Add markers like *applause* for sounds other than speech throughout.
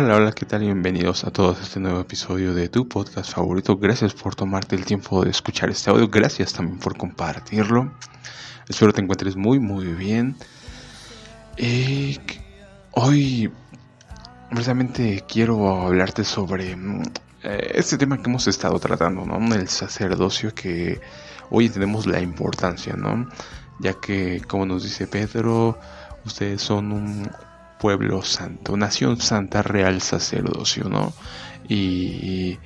Hola, hola, ¿qué tal? Bienvenidos a todos a este nuevo episodio de tu podcast favorito. Gracias por tomarte el tiempo de escuchar este audio. Gracias también por compartirlo. Espero te encuentres muy, muy bien. Eh, hoy, precisamente, quiero hablarte sobre mm, eh, este tema que hemos estado tratando, ¿no? El sacerdocio que hoy entendemos la importancia, ¿no? Ya que, como nos dice Pedro, ustedes son un pueblo santo, nación santa, real sacerdocio, ¿no? Y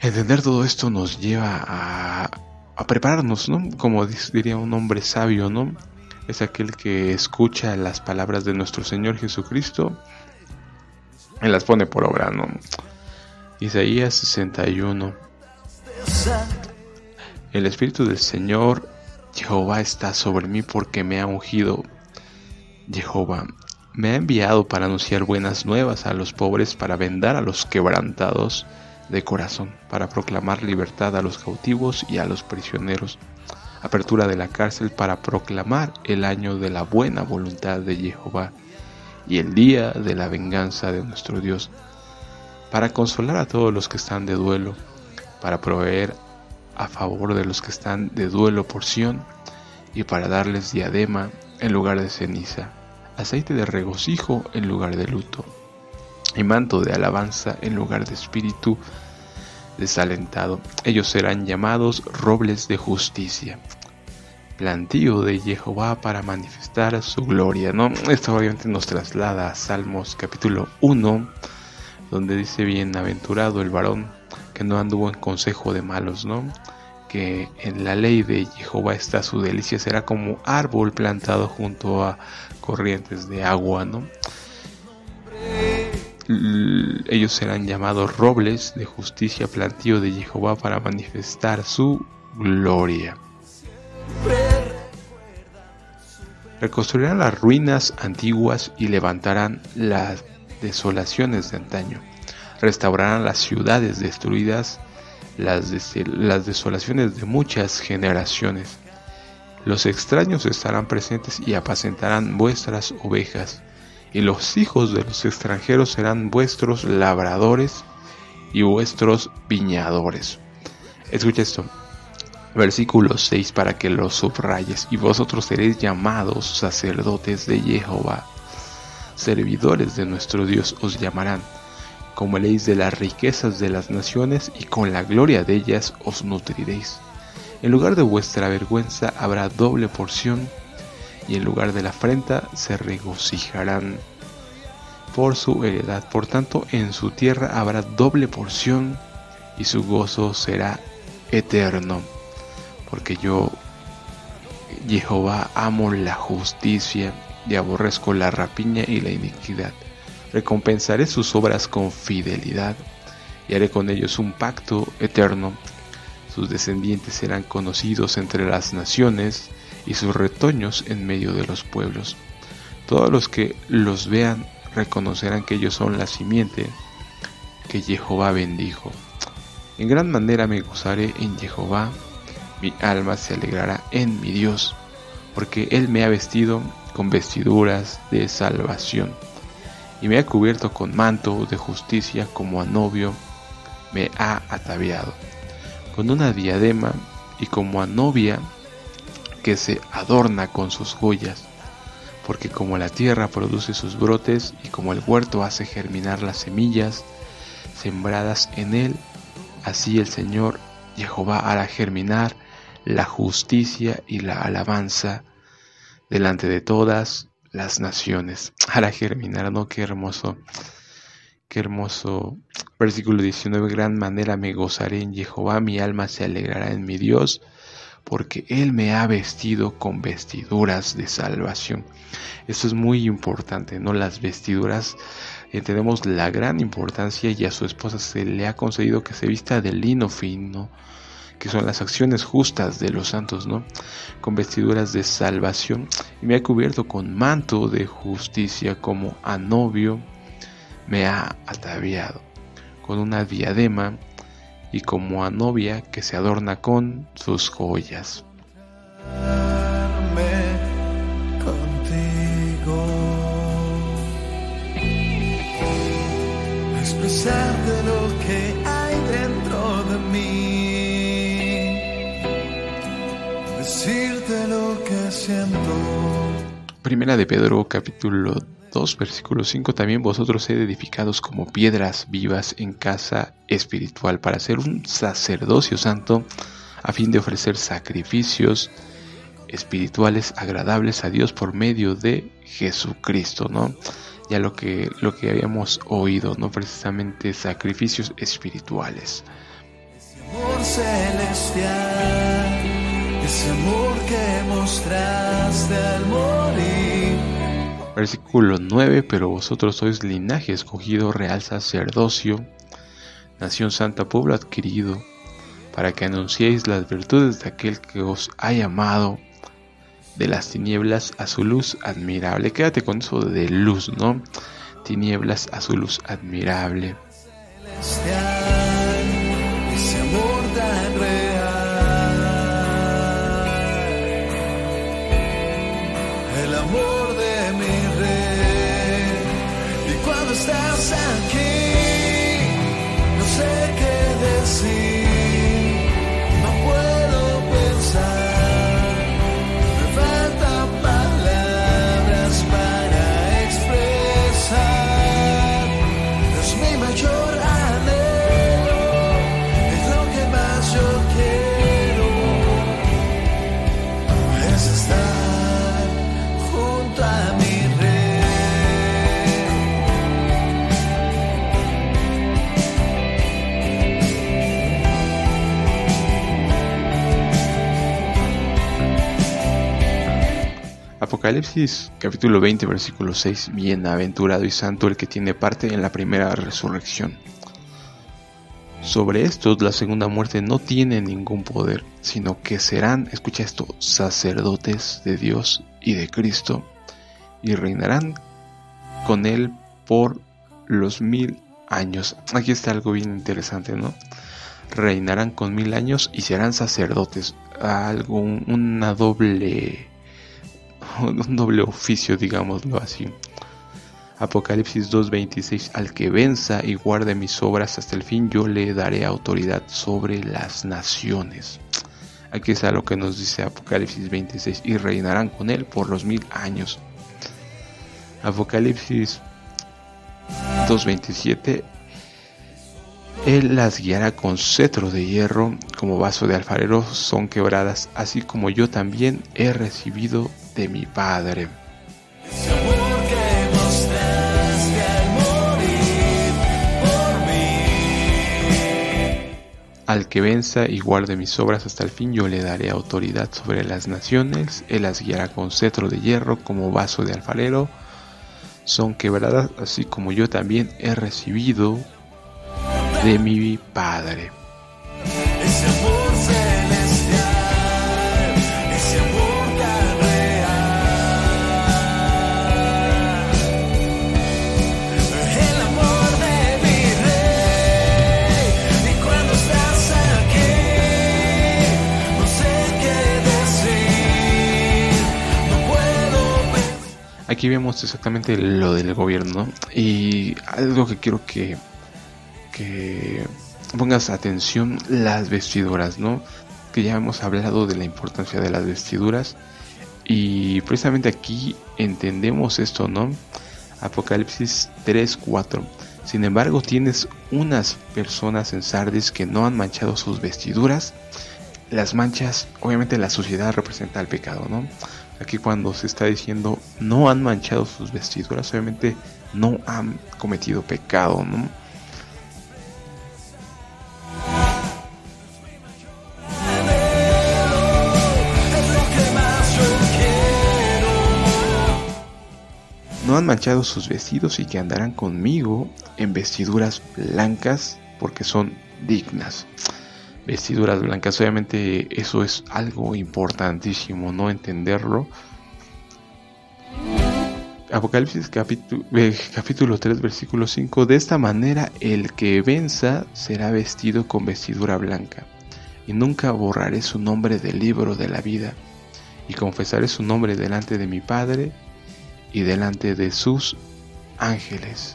entender todo esto nos lleva a, prepararnos, ¿no? Como diría un hombre sabio, ¿no? Es aquel que escucha las palabras de nuestro Señor Jesucristo y las pone por obra, ¿no? Isaías 61. El Espíritu del Señor Jehová está sobre mí porque me ha ungido. Jehová me ha enviado para anunciar buenas nuevas a los pobres, para vendar a los quebrantados de corazón, para proclamar libertad a los cautivos y a los prisioneros, apertura de la cárcel para proclamar el año de la buena voluntad de Jehová y el día de la venganza de nuestro Dios, para consolar a todos los que están de duelo, para proveer a favor de los que están de duelo porción y para darles diadema en lugar de ceniza aceite de regocijo en lugar de luto, y manto de alabanza en lugar de espíritu desalentado. Ellos serán llamados robles de justicia, plantío de Jehová para manifestar su gloria. ¿no? Esto obviamente nos traslada a Salmos capítulo 1, donde dice bienaventurado el varón que no anduvo en consejo de malos, ¿no? Que en la ley de Jehová está su delicia, será como árbol plantado junto a corrientes de agua, ¿no? Ellos serán llamados robles de justicia, plantío de Jehová para manifestar su gloria. Reconstruirán las ruinas antiguas y levantarán las desolaciones de antaño. Restaurarán las ciudades destruidas las, desolaciones de muchas generaciones. Los extraños estarán presentes y apacentarán vuestras ovejas, y los hijos de los extranjeros serán vuestros labradores y vuestros viñadores. Escucha esto. Versículo 6 para que lo subrayes. Y vosotros seréis llamados sacerdotes de Jehová. Servidores de nuestro Dios os llamarán comeréis de las riquezas de las naciones y con la gloria de ellas os nutriréis. En lugar de vuestra vergüenza habrá doble porción y en lugar de la afrenta se regocijarán por su heredad. Por tanto, en su tierra habrá doble porción y su gozo será eterno. Porque yo, Jehová, amo la justicia y aborrezco la rapiña y la iniquidad recompensaré sus obras con fidelidad y haré con ellos un pacto eterno. Sus descendientes serán conocidos entre las naciones y sus retoños en medio de los pueblos. Todos los que los vean reconocerán que ellos son la simiente que Jehová bendijo. En gran manera me gozaré en Jehová, mi alma se alegrará en mi Dios, porque Él me ha vestido con vestiduras de salvación y me ha cubierto con manto de justicia como a novio me ha ataviado, con una diadema y como a novia que se adorna con sus joyas, porque como la tierra produce sus brotes y como el huerto hace germinar las semillas sembradas en él, así el Señor Jehová hará germinar la justicia y la alabanza delante de todas las naciones. *tsk* Hará germinar, ¿no? Qué hermoso. Qué hermoso. Versículo 19. Gran manera me gozaré en Jehová, mi alma se alegrará en mi Dios, porque Él me ha vestido con vestiduras de salvación. Esto es muy importante, ¿no? Las vestiduras, entendemos la gran importancia y a su esposa se le ha concedido que se vista de lino fino que son las acciones justas de los santos, ¿no? Con vestiduras de salvación y me ha cubierto con manto de justicia como a novio me ha ataviado, con una diadema y como a novia que se adorna con sus joyas. expresarte lo que hay dentro de mí, decirte lo que siento. Primera de Pedro capítulo 2 versículo 5 también vosotros sed edificados como piedras vivas en casa espiritual para ser un sacerdocio santo a fin de ofrecer sacrificios espirituales agradables a Dios por medio de Jesucristo, ¿no? Ya lo que, lo que habíamos oído, ¿no? Precisamente sacrificios espirituales. Ese amor celestial, ese amor que mostraste al morir. Versículo 9, pero vosotros sois linaje escogido, real sacerdocio, nación santa, pueblo adquirido, para que anunciéis las virtudes de aquel que os ha llamado de las tinieblas a su luz admirable. Quédate con eso de luz, ¿no? Tinieblas a su luz admirable. Celestial, ese amor estás aquí, no sé qué decir. Apocalipsis capítulo 20 versículo 6 Bienaventurado y santo el que tiene parte en la primera resurrección. Sobre estos la segunda muerte no tiene ningún poder, sino que serán, escucha esto, sacerdotes de Dios y de Cristo, y reinarán con él por los mil años. Aquí está algo bien interesante, ¿no? Reinarán con mil años y serán sacerdotes. Algo, una doble un doble oficio, digámoslo así. Apocalipsis 2.26 Al que venza y guarde mis obras hasta el fin, yo le daré autoridad sobre las naciones. Aquí está lo que nos dice Apocalipsis 26 y reinarán con él por los mil años. Apocalipsis 2.27 Él las guiará con cetro de hierro, como vaso de alfarero son quebradas, así como yo también he recibido de mi Padre. Al que venza y guarde mis obras hasta el fin, yo le daré autoridad sobre las naciones, él las guiará con cetro de hierro, como vaso de alfarero, son quebradas, así como yo también he recibido de mi Padre. Aquí vemos exactamente lo del gobierno ¿no? y algo que quiero que, que pongas atención, las vestiduras, ¿no? Que ya hemos hablado de la importancia de las vestiduras y precisamente aquí entendemos esto, ¿no? Apocalipsis 3:4. Sin embargo, tienes unas personas en Sardis que no han manchado sus vestiduras. Las manchas, obviamente la suciedad representa el pecado, ¿no? Aquí cuando se está diciendo no han manchado sus vestiduras, obviamente no han cometido pecado, ¿no? No han manchado sus vestidos y que andarán conmigo en vestiduras blancas porque son dignas. Vestiduras blancas, obviamente eso es algo importantísimo, no entenderlo. Apocalipsis capítulo, capítulo 3 versículo 5 De esta manera el que venza será vestido con vestidura blanca y nunca borraré su nombre del libro de la vida y confesaré su nombre delante de mi Padre y delante de sus ángeles.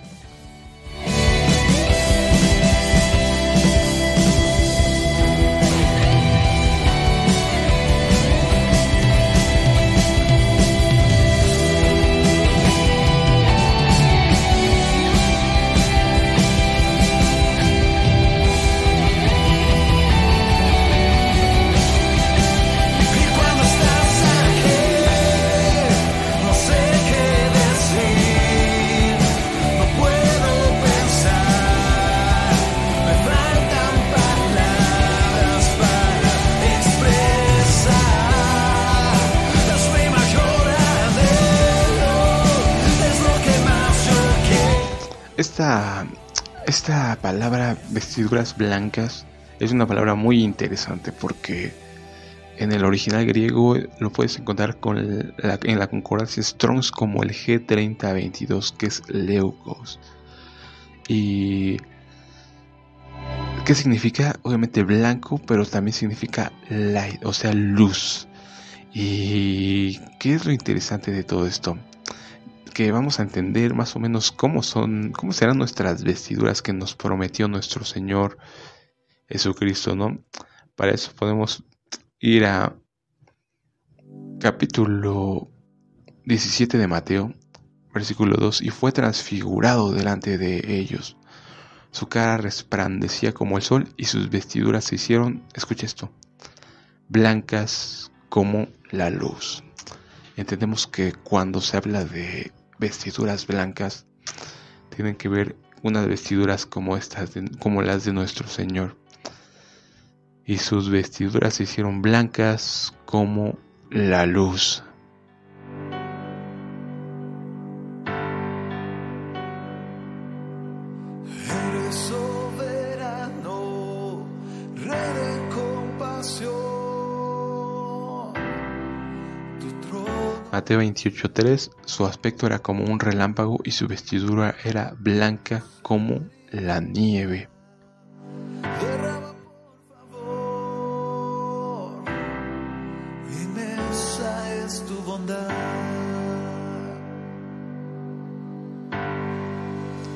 Esta palabra vestiduras blancas es una palabra muy interesante porque en el original griego lo puedes encontrar con en la concordancia Strongs como el G3022 que es leucos. Y ¿qué significa? Obviamente blanco, pero también significa light, o sea, luz. ¿Y qué es lo interesante de todo esto? Que vamos a entender más o menos cómo son, cómo serán nuestras vestiduras que nos prometió nuestro Señor Jesucristo, ¿no? Para eso podemos ir a capítulo 17 de Mateo, versículo 2, y fue transfigurado delante de ellos. Su cara resplandecía como el sol y sus vestiduras se hicieron, escucha esto, blancas como la luz. Entendemos que cuando se habla de vestiduras blancas, tienen que ver unas vestiduras como estas, como las de nuestro Señor y sus vestiduras se hicieron blancas como la luz. Mateo 28:3 Su aspecto era como un relámpago y su vestidura era blanca como la nieve.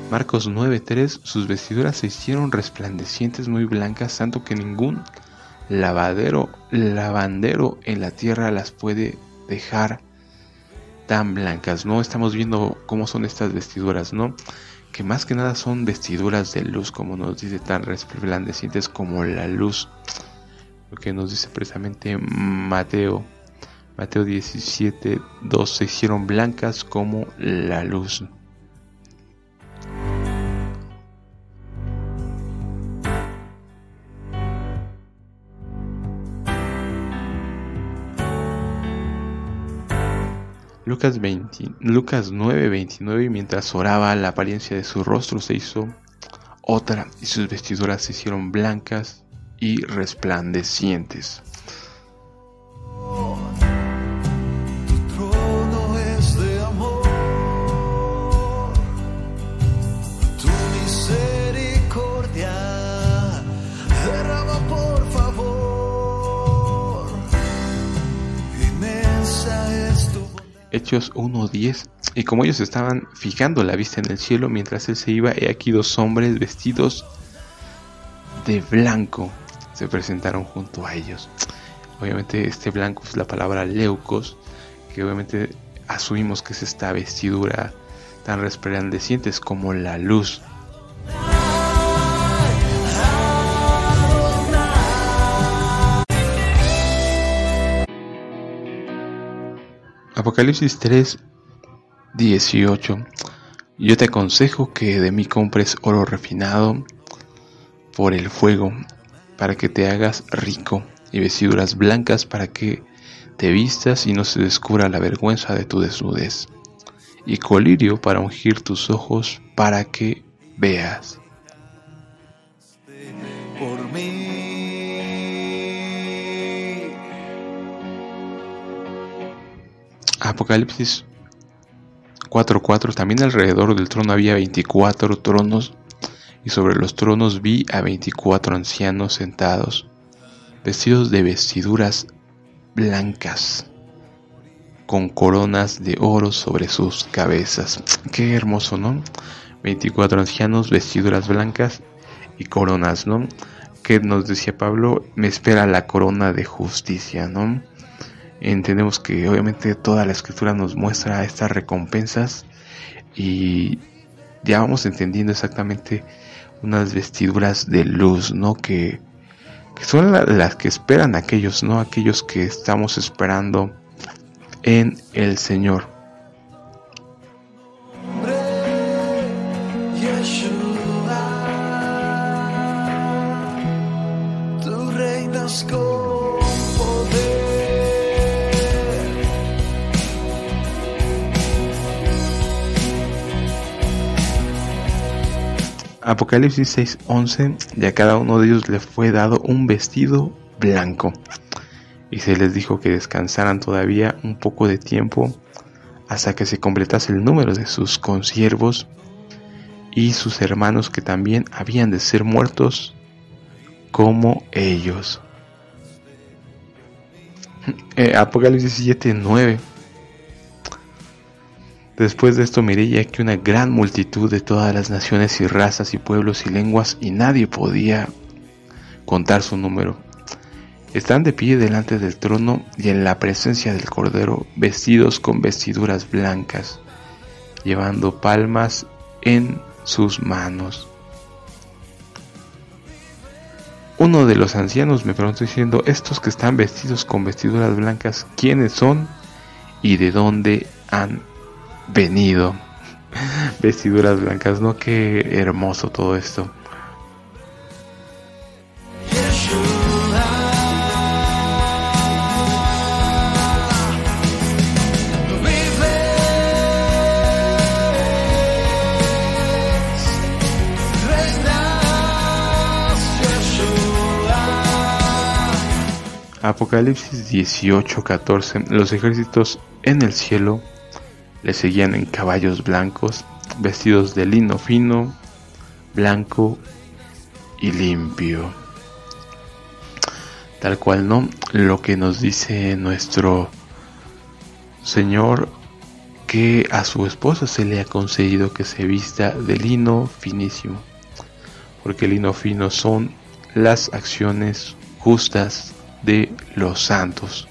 Marcos 9:3 Sus vestiduras se hicieron resplandecientes muy blancas, tanto que ningún lavadero, lavandero en la tierra las puede dejar tan blancas. No estamos viendo cómo son estas vestiduras, ¿no? Que más que nada son vestiduras de luz, como nos dice, tan resplandecientes como la luz. Lo que nos dice precisamente Mateo. Mateo 17, 2 se hicieron blancas como la luz. Lucas, 20 Lucas 9, 29, y mientras oraba, la apariencia de su rostro se hizo otra, y sus vestiduras se hicieron blancas y resplandecientes. Hechos 1.10 Y como ellos estaban fijando la vista en el cielo mientras él se iba, he aquí dos hombres vestidos de blanco se presentaron junto a ellos. Obviamente este blanco es la palabra leucos, que obviamente asumimos que es esta vestidura tan resplandecientes como la luz. Apocalipsis 3, 18. Yo te aconsejo que de mí compres oro refinado por el fuego, para que te hagas rico, y vestiduras blancas para que te vistas y no se descubra la vergüenza de tu desnudez, y colirio para ungir tus ojos para que veas. por mí. Apocalipsis 4:4 También alrededor del trono había 24 tronos y sobre los tronos vi a 24 ancianos sentados, vestidos de vestiduras blancas, con coronas de oro sobre sus cabezas. Qué hermoso, ¿no? 24 ancianos, vestiduras blancas y coronas, ¿no? Que nos decía Pablo, me espera la corona de justicia, ¿no? Entendemos que obviamente toda la escritura nos muestra estas recompensas y ya vamos entendiendo exactamente unas vestiduras de luz, ¿no? Que, son la- las que esperan aquellos, ¿no? Aquellos que estamos esperando en el Señor. Apocalipsis 6:11, y a cada uno de ellos le fue dado un vestido blanco. Y se les dijo que descansaran todavía un poco de tiempo hasta que se completase el número de sus consiervos y sus hermanos que también habían de ser muertos como ellos. Eh, Apocalipsis 7, 9. Después de esto miré ya que una gran multitud de todas las naciones y razas y pueblos y lenguas y nadie podía contar su número. Están de pie delante del trono y en la presencia del Cordero, vestidos con vestiduras blancas, llevando palmas en sus manos. Uno de los ancianos me preguntó diciendo, estos que están vestidos con vestiduras blancas, ¿quiénes son y de dónde han venido? *laughs* vestiduras blancas, ¿no? Qué hermoso todo esto. Apocalipsis 18:14 Los ejércitos en el cielo le seguían en caballos blancos, vestidos de lino fino, blanco y limpio. Tal cual, ¿no? Lo que nos dice nuestro Señor que a su esposa se le ha concedido que se vista de lino finísimo, porque el lino fino son las acciones justas de los santos.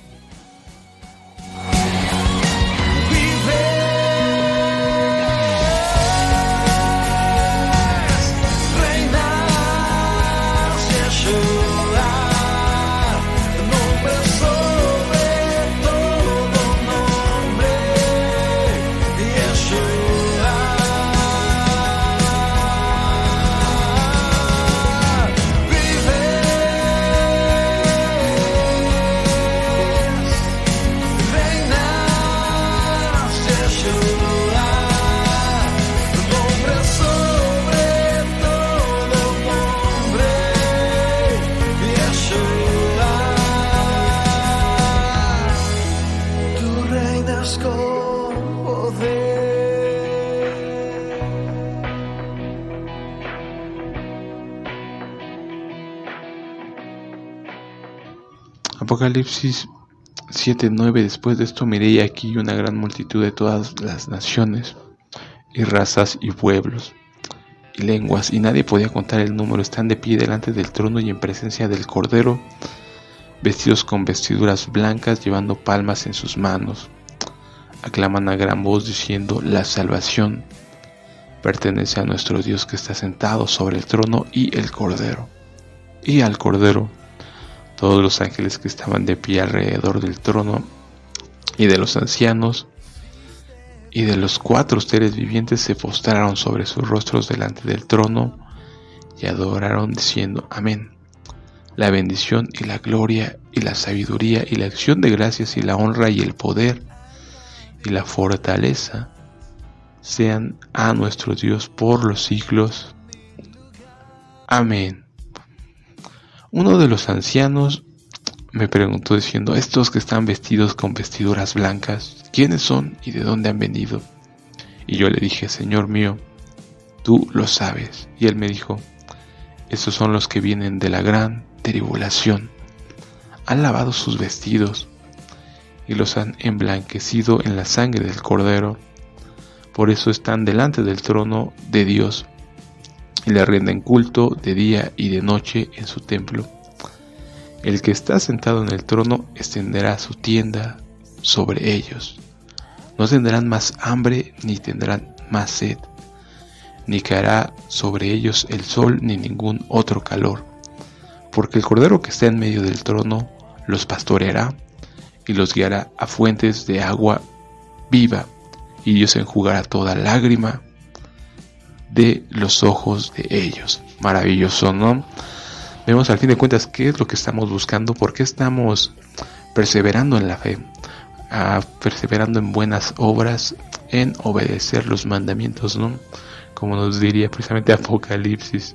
Apocalipsis 7:9 Después de esto miré aquí una gran multitud de todas las naciones y razas y pueblos y lenguas y nadie podía contar el número. Están de pie delante del trono y en presencia del cordero vestidos con vestiduras blancas llevando palmas en sus manos aclaman a gran voz diciendo la salvación pertenece a nuestro Dios que está sentado sobre el trono y el cordero y al cordero todos los ángeles que estaban de pie alrededor del trono y de los ancianos y de los cuatro seres vivientes se postraron sobre sus rostros delante del trono y adoraron diciendo amén. La bendición y la gloria y la sabiduría y la acción de gracias y la honra y el poder y la fortaleza sean a nuestro Dios por los siglos. Amén. Uno de los ancianos me preguntó diciendo, estos que están vestidos con vestiduras blancas, ¿quiénes son y de dónde han venido? Y yo le dije, Señor mío, tú lo sabes. Y él me dijo, estos son los que vienen de la gran tribulación. Han lavado sus vestidos y los han emblanquecido en la sangre del cordero. Por eso están delante del trono de Dios y le rinden culto de día y de noche en su templo. El que está sentado en el trono extenderá su tienda sobre ellos. No tendrán más hambre ni tendrán más sed, ni caerá sobre ellos el sol ni ningún otro calor, porque el Cordero que está en medio del trono los pastoreará y los guiará a fuentes de agua viva, y Dios enjugará toda lágrima de los ojos de ellos. Maravilloso, ¿no? Vemos al fin de cuentas qué es lo que estamos buscando, por qué estamos perseverando en la fe, perseverando en buenas obras, en obedecer los mandamientos, ¿no? como nos diría precisamente *laughs* Apocalipsis.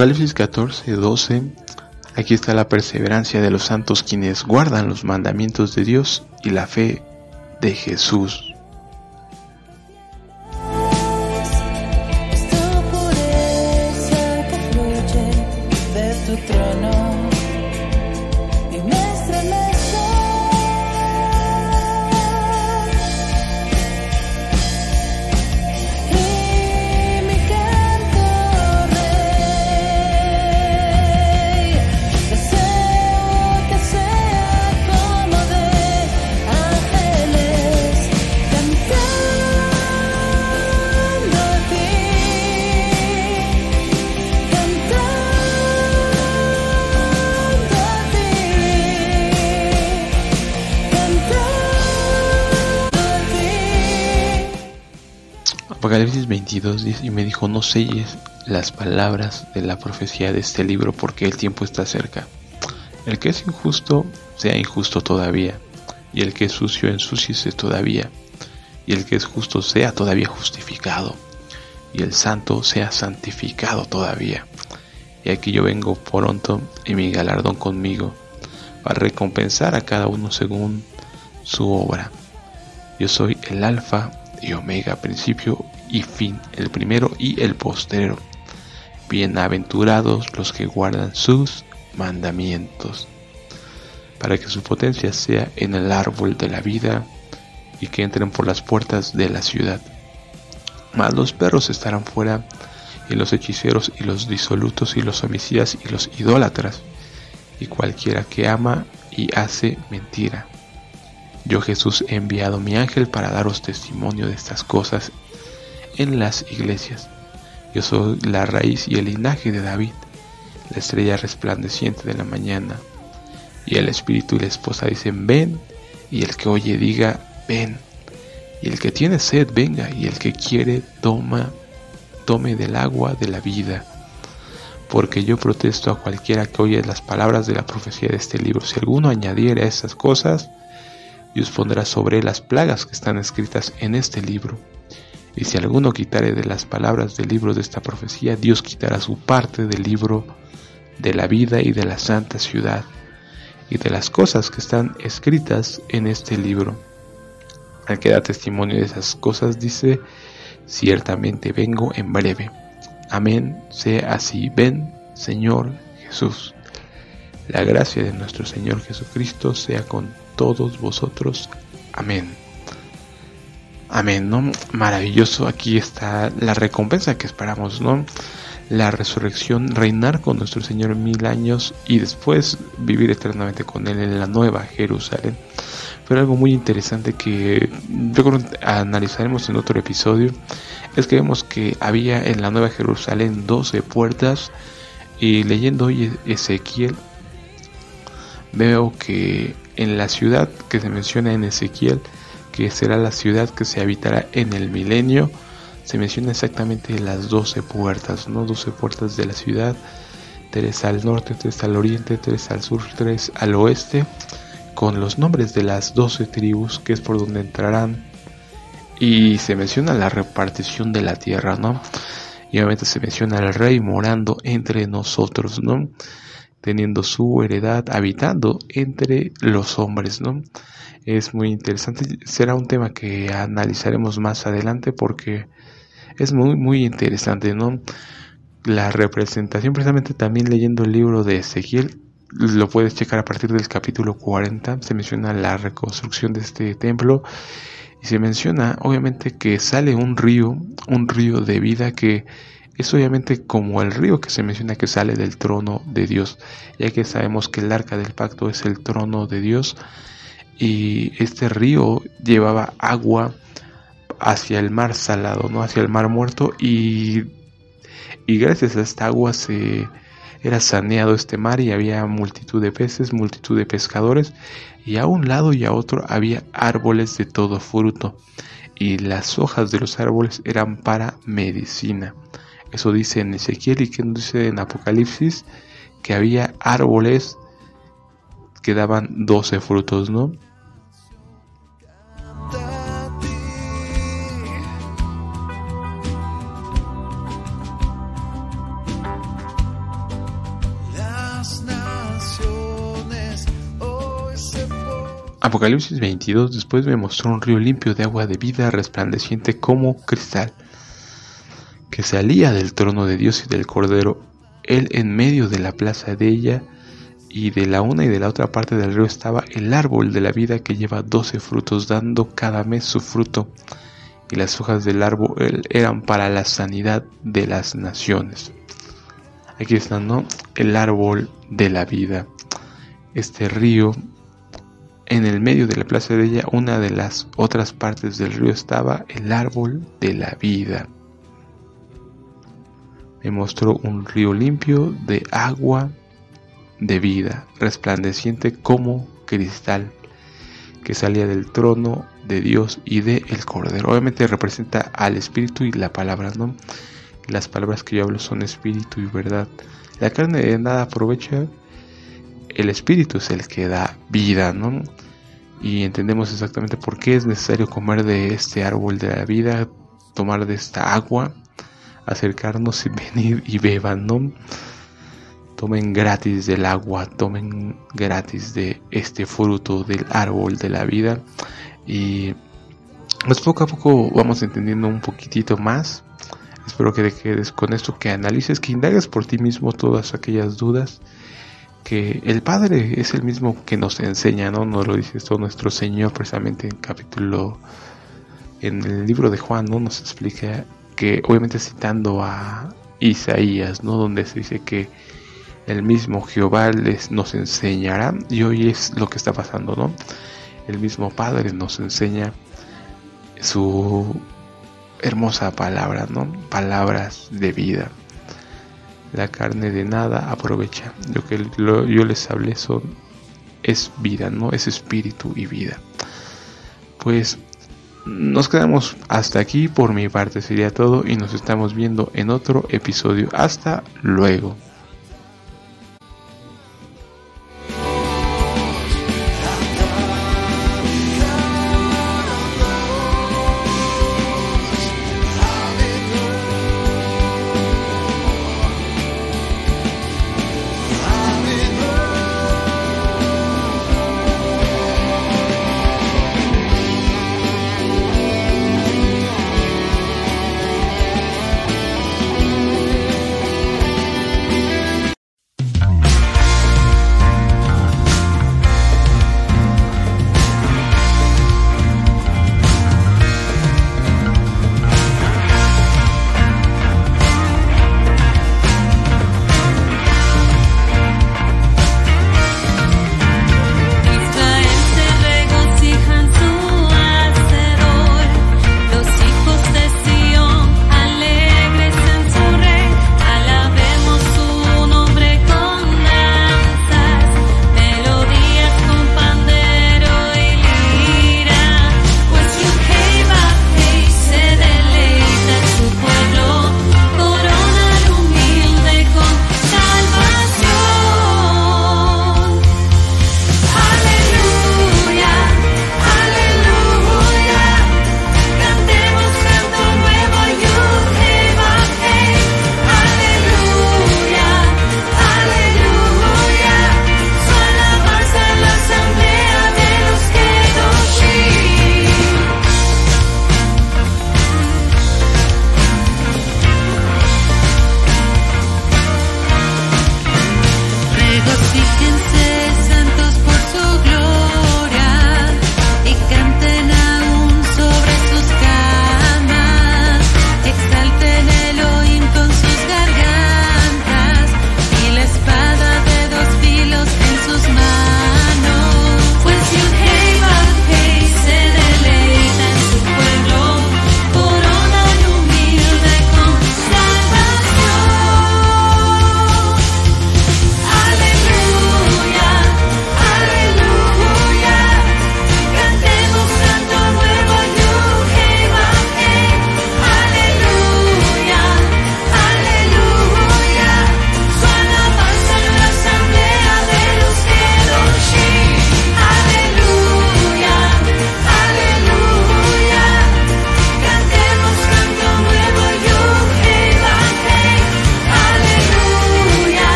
Apocalipsis 14, 12. Aquí está la perseverancia de los santos quienes guardan los mandamientos de Dios y la fe de Jesús. y me dijo, no selles las palabras de la profecía de este libro porque el tiempo está cerca. El que es injusto, sea injusto todavía, y el que es sucio, ensuciese todavía, y el que es justo, sea todavía justificado, y el santo, sea santificado todavía. Y aquí yo vengo pronto y mi galardón conmigo, para recompensar a cada uno según su obra. Yo soy el Alfa y Omega, principio y fin, el primero y el postrero. Bienaventurados los que guardan sus mandamientos, para que su potencia sea en el árbol de la vida y que entren por las puertas de la ciudad. Mas los perros estarán fuera, y los hechiceros y los disolutos y los homicidas y los idólatras, y cualquiera que ama y hace mentira. Yo Jesús he enviado mi ángel para daros testimonio de estas cosas en las iglesias. Yo soy la raíz y el linaje de David, la estrella resplandeciente de la mañana. Y el espíritu y la esposa dicen, ven, y el que oye diga, ven. Y el que tiene sed, venga, y el que quiere, toma, tome del agua de la vida. Porque yo protesto a cualquiera que oye las palabras de la profecía de este libro. Si alguno añadiere a estas cosas, Dios pondrá sobre las plagas que están escritas en este libro. Y si alguno quitare de las palabras del libro de esta profecía, Dios quitará su parte del libro de la vida y de la santa ciudad, y de las cosas que están escritas en este libro. Al que da testimonio de esas cosas dice, ciertamente vengo en breve. Amén, sea así. Ven, Señor Jesús. La gracia de nuestro Señor Jesucristo sea con todos vosotros. Amén. Amén, ¿no? Maravilloso, aquí está la recompensa que esperamos, ¿no? La resurrección, reinar con nuestro Señor mil años y después vivir eternamente con Él en la nueva Jerusalén. Pero algo muy interesante que analizaremos en otro episodio es que vemos que había en la nueva Jerusalén 12 puertas y leyendo hoy Ezequiel veo que en la ciudad que se menciona en Ezequiel que será la ciudad que se habitará en el milenio. Se menciona exactamente las 12 puertas, ¿no? 12 puertas de la ciudad. Tres al norte, tres al oriente, tres al sur, tres al oeste. Con los nombres de las 12 tribus, que es por donde entrarán. Y se menciona la repartición de la tierra, ¿no? Y obviamente se menciona el rey morando entre nosotros, ¿no? Teniendo su heredad, habitando entre los hombres, ¿no? es muy interesante. Será un tema que analizaremos más adelante porque es muy, muy interesante, ¿no? La representación, precisamente también leyendo el libro de Ezequiel, lo puedes checar a partir del capítulo 40, se menciona la reconstrucción de este templo y se menciona obviamente que sale un río, un río de vida que es obviamente como el río que se menciona que sale del trono de Dios, ya que sabemos que el arca del pacto es el trono de Dios y este río llevaba agua hacia el mar salado, ¿no? Hacia el mar muerto y, y gracias a esta agua se era saneado este mar y había multitud de peces, multitud de pescadores y a un lado y a otro había árboles de todo fruto y las hojas de los árboles eran para medicina. Eso dice en Ezequiel y que dice en Apocalipsis que había árboles que daban 12 frutos, ¿no? Apocalipsis 22 después me mostró un río limpio de agua de vida resplandeciente como cristal, que salía del trono de Dios y del Cordero, él en medio de la plaza de ella, y de la una y de la otra parte del río estaba el árbol de la vida que lleva doce frutos, dando cada mes su fruto, y las hojas del árbol eran para la sanidad de las naciones. Aquí está, ¿no? El árbol de la vida. Este río en el medio de la plaza de ella, una de las otras partes del río estaba el árbol de la vida. Me mostró un río limpio de agua de vida, resplandeciente como cristal, que salía del trono de Dios y de el Cordero. Obviamente representa al Espíritu y la palabra, ¿no? Las palabras que yo hablo son Espíritu y verdad. La carne de nada aprovecha el espíritu es el que da vida, ¿no? Y entendemos exactamente por qué es necesario comer de este árbol de la vida, tomar de esta agua, acercarnos y venir y beban, ¿no? Tomen gratis del agua, tomen gratis de este fruto del árbol de la vida. Y pues poco a poco vamos entendiendo un poquitito más. Espero que te quedes con esto, que analices, que indagues por ti mismo todas aquellas dudas que el Padre es el mismo que nos enseña, ¿no? Nos lo dice esto nuestro Señor precisamente en capítulo, en el libro de Juan, ¿no? Nos explica que, obviamente citando a Isaías, ¿no? Donde se dice que el mismo Jehová les, nos enseñará, y hoy es lo que está pasando, ¿no? El mismo Padre nos enseña su hermosa palabra, ¿no? Palabras de vida la carne de nada aprovecha. Lo que yo les hablé son, es vida, ¿no? Es espíritu y vida. Pues nos quedamos hasta aquí. Por mi parte sería todo y nos estamos viendo en otro episodio. Hasta luego.